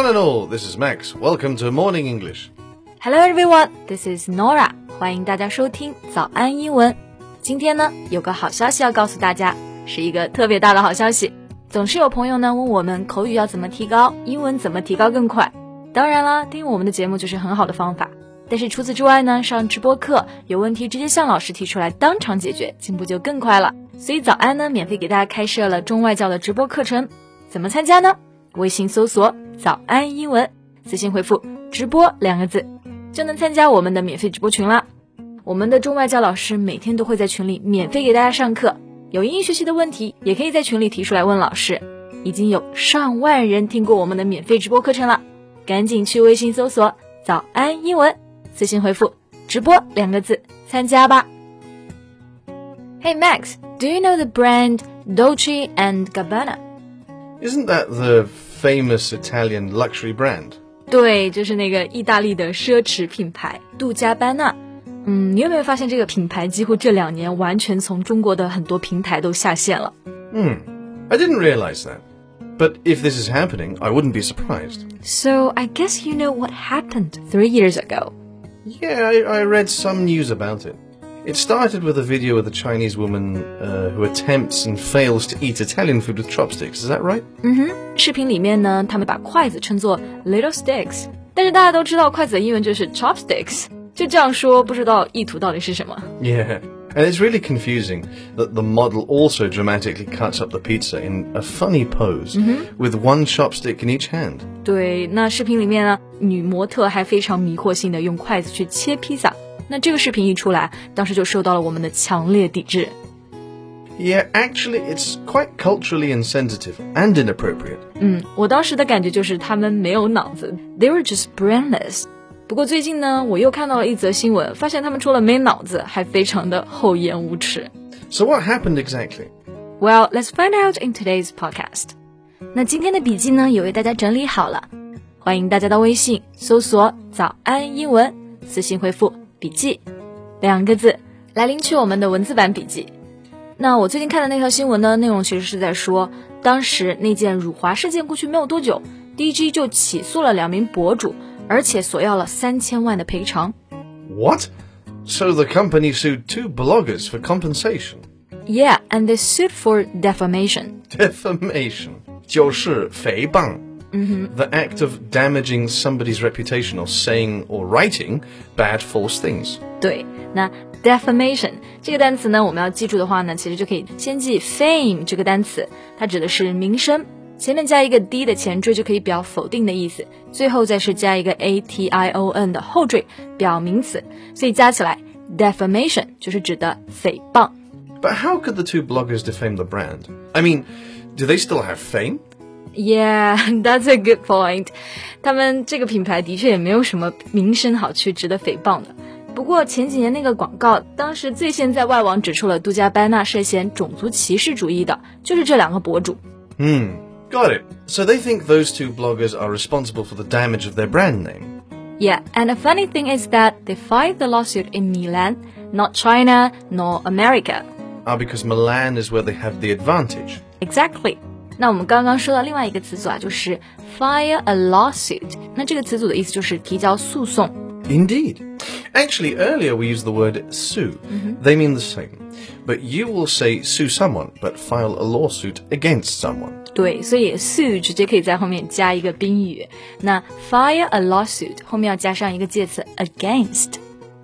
One and all, this is Max. Welcome to Morning English. Hello everyone, this is Nora. 欢迎大家收听早安英文。今天呢，有个好消息要告诉大家，是一个特别大的好消息。总是有朋友呢问我们口语要怎么提高，英文怎么提高更快。当然了，听我们的节目就是很好的方法。但是除此之外呢，上直播课有问题直接向老师提出来，当场解决，进步就更快了。所以早安呢，免费给大家开设了中外教的直播课程，怎么参加呢？微信搜索“早安英文”，私信回复“直播”两个字，就能参加我们的免费直播群啦。我们的中外教老师每天都会在群里免费给大家上课，有英语学习的问题也可以在群里提出来问老师。已经有上万人听过我们的免费直播课程了，赶紧去微信搜索“早安英文”。私信回复“直播”两个字参加吧。Hey Max, do you know the brand Dolce and Gabbana? Isn't that the famous Italian luxury brand? 对，就是那个意大利的奢侈品牌杜嘉班纳。嗯，你有没有发现这个品牌几乎这两年完全从中国的很多平台都下线了？Hmm, I didn't realize that. But if this is happening, I wouldn't be surprised. So I guess you know what happened three years ago. Yeah, I, I read some news about it. It started with a video of a Chinese woman uh, who attempts and fails to eat Italian food with chopsticks. Is that right? 嗯哼，视频里面呢，他们把筷子称作 little sticks，但是大家都知道筷子的英文就是 chopsticks，就这样说，不知道意图到底是什么。Yeah. And it's really confusing that the model also dramatically cuts up the pizza in a funny pose mm -hmm. with one chopstick in each hand. 对，那视频里面呢，女模特还非常迷惑性的用筷子去切披萨。 那这个视频一出来，当时就受到了我们的强烈抵制。Yeah, actually, it's quite culturally insensitive and inappropriate. 嗯，我当时的感觉就是他们没有脑子，they were just brainless。不过最近呢，我又看到了一则新闻，发现他们除了没脑子，还非常的厚颜无耻。So what happened exactly? Well, let's find out in today's podcast. 那今天的笔记呢，也为大家整理好了，欢迎大家到微信搜索“早安英文”，私信回复“ 笔记”两个字来领取我们的文字版笔记。那我最近看的那条新闻呢，内容其实是在说，当时那件辱华事件过去没有多久，DG 就起诉了两名博主。而且索要了三千万的赔偿。What? So the company sued two bloggers for compensation? Yeah, and they sued for defamation. Defamation 就是诽谤。Mm -hmm. The act of damaging somebody's reputation or saying or writing bad false things. 对，那 defamation 这个单词呢，我们要记住的话呢，其实就可以先记 fame 这个单词，它指的是名声。前面加一个 d 的前缀就可以表否定的意思，最后再是加一个 a t i o n 的后缀表名词，所以加起来 defamation 就是指的诽谤。But how could the two bloggers defame the brand? I mean, do they still have fame? Yeah, that's a good point. 他们这个品牌的确也没有什么名声好去值得诽谤的。不过前几年那个广告，当时最先在外网指出了杜嘉班纳涉嫌种族歧视主义的，就是这两个博主。嗯。Got it. So they think those two bloggers are responsible for the damage of their brand name. Yeah, and the funny thing is that they filed the lawsuit in Milan, not China nor America. Ah, because Milan is where they have the advantage. Exactly. 那我们刚刚说到另外一个词组啊，就是 file a lawsuit。那这个词组的意思就是提交诉讼。Indeed. Actually, earlier we used the word sue. Mm -hmm. They mean the same. But you will say sue someone, but file a lawsuit against someone. 对，所以 sue 直接可以在后面加一个宾语。那 file a lawsuit 后面要加上一个介词 against。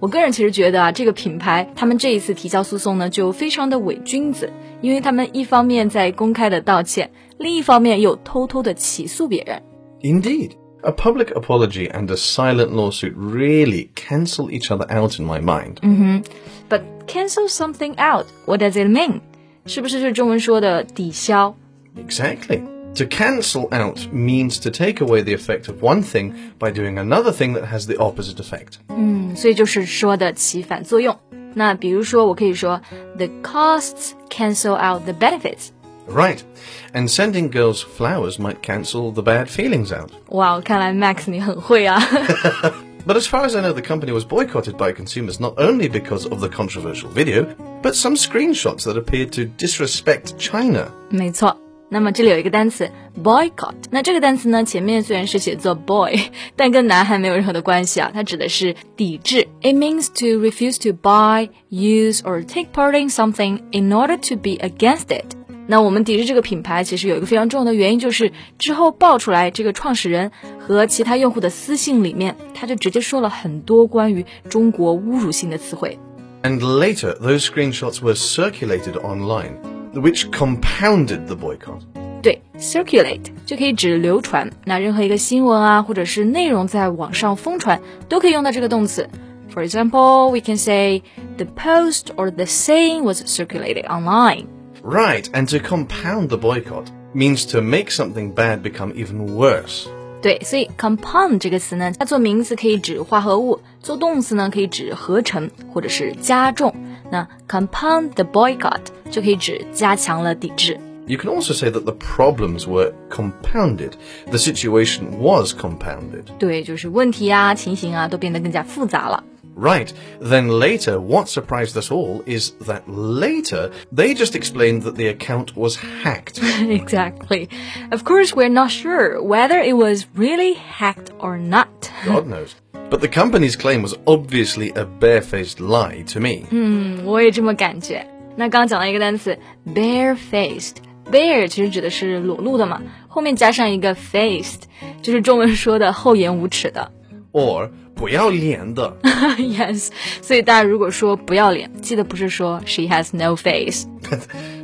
我个人其实觉得啊，这个品牌他们这一次提交诉讼呢，就非常的伪君子，因为他们一方面在公开的道歉，另一方面又偷偷的起诉别人。Indeed. A public apology and a silent lawsuit really cancel each other out in my mind. Mm -hmm. But cancel something out, what does it mean? 是不是就是中文说的抵消？Exactly. To cancel out means to take away the effect of one thing by doing another thing that has the opposite effect. 嗯，所以就是说的起反作用。那比如说，我可以说 the costs cancel out the benefits. Right. And sending girls flowers might cancel the bad feelings out. Wow, 看来 Max 你很会啊。But as far as I know, the company was boycotted by consumers not only because of the controversial video, but some screenshots that appeared to disrespect China. 没错。 那么这里有一个单词 boycott，那这个单词呢，前面虽然是写作 boy，但跟男孩没有任何的关系啊，它指的是抵制。It means to refuse to buy, use or take part in something in order to be against it。那我们抵制这个品牌，其实有一个非常重要的原因，就是之后爆出来这个创始人和其他用户的私信里面，他就直接说了很多关于中国侮辱性的词汇。And later, those screenshots were circulated online, which compounded the boycott. 对，circulate 就可以指流传。那任何一个新闻啊，或者是内容在网上疯传，都可以用到这个动词。For example, we can say the post or the saying was circulated online. Right, and to compound the boycott means to make something bad become even worse. 对，所以 compound 这个词呢，它做名词可以指化合物，做动词呢可以指合成或者是加重。那 compound the boycott 就可以指加强了抵制。You can also say that the problems were compounded. The situation was compounded. 对，就是问题啊、情形啊都变得更加复杂了。Right. Then later, what surprised us all is that later they just explained that the account was hacked. exactly. Of course, we're not sure whether it was really hacked or not. God knows. But the company's claim was obviously a barefaced lie to me. 嗯，我也这么感觉。那刚刚讲了一个单词 barefaced。bare 其实指的是裸露的嘛，后面加上一个 faced，就是中文说的厚颜无耻的。 Or 不要脸的. yes，所以大家如果说不要脸，记得不是说 she has no face。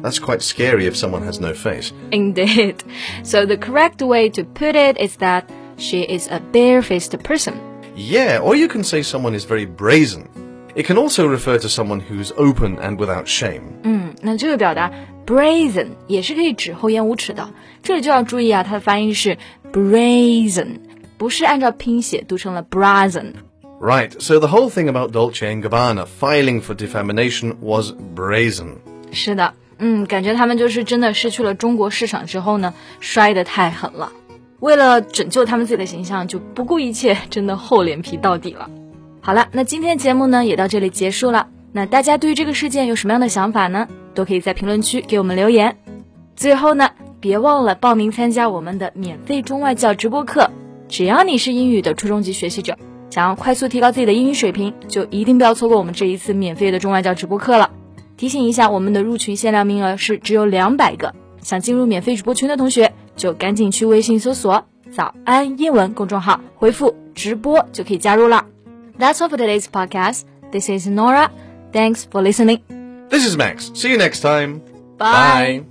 That's quite scary if someone has no face. Indeed. So the correct way to put it is that she is a barefaced person. Yeah, or you can say someone is very brazen. It can also refer to someone who's open and without shame. 嗯，那这个表达 brazen 也是可以指厚颜无耻的。这里就要注意啊，它的发音是 brazen， 不是按照拼写读成了 brazen。Right, so the whole thing about Dolce and Gabbana filing for defamation was brazen. 是的，嗯，感觉他们就是真的失去了中国市场之后呢，摔得太狠了。为了拯救他们自己的形象，就不顾一切，真的厚脸皮到底了。好了，那今天节目呢也到这里结束了。那大家对于这个事件有什么样的想法呢？都可以在评论区给我们留言。最后呢，别忘了报名参加我们的免费中外教直播课。只要你是英语的初中级学习者，想要快速提高自己的英语水平，就一定不要错过我们这一次免费的中外教直播课了。提醒一下，我们的入群限量名额是只有两百个，想进入免费直播群的同学，就赶紧去微信搜索“早安英文”公众号，回复“直播”就可以加入了。That's all for today's podcast. This is Nora. Thanks for listening. This is Max. See you next time. Bye.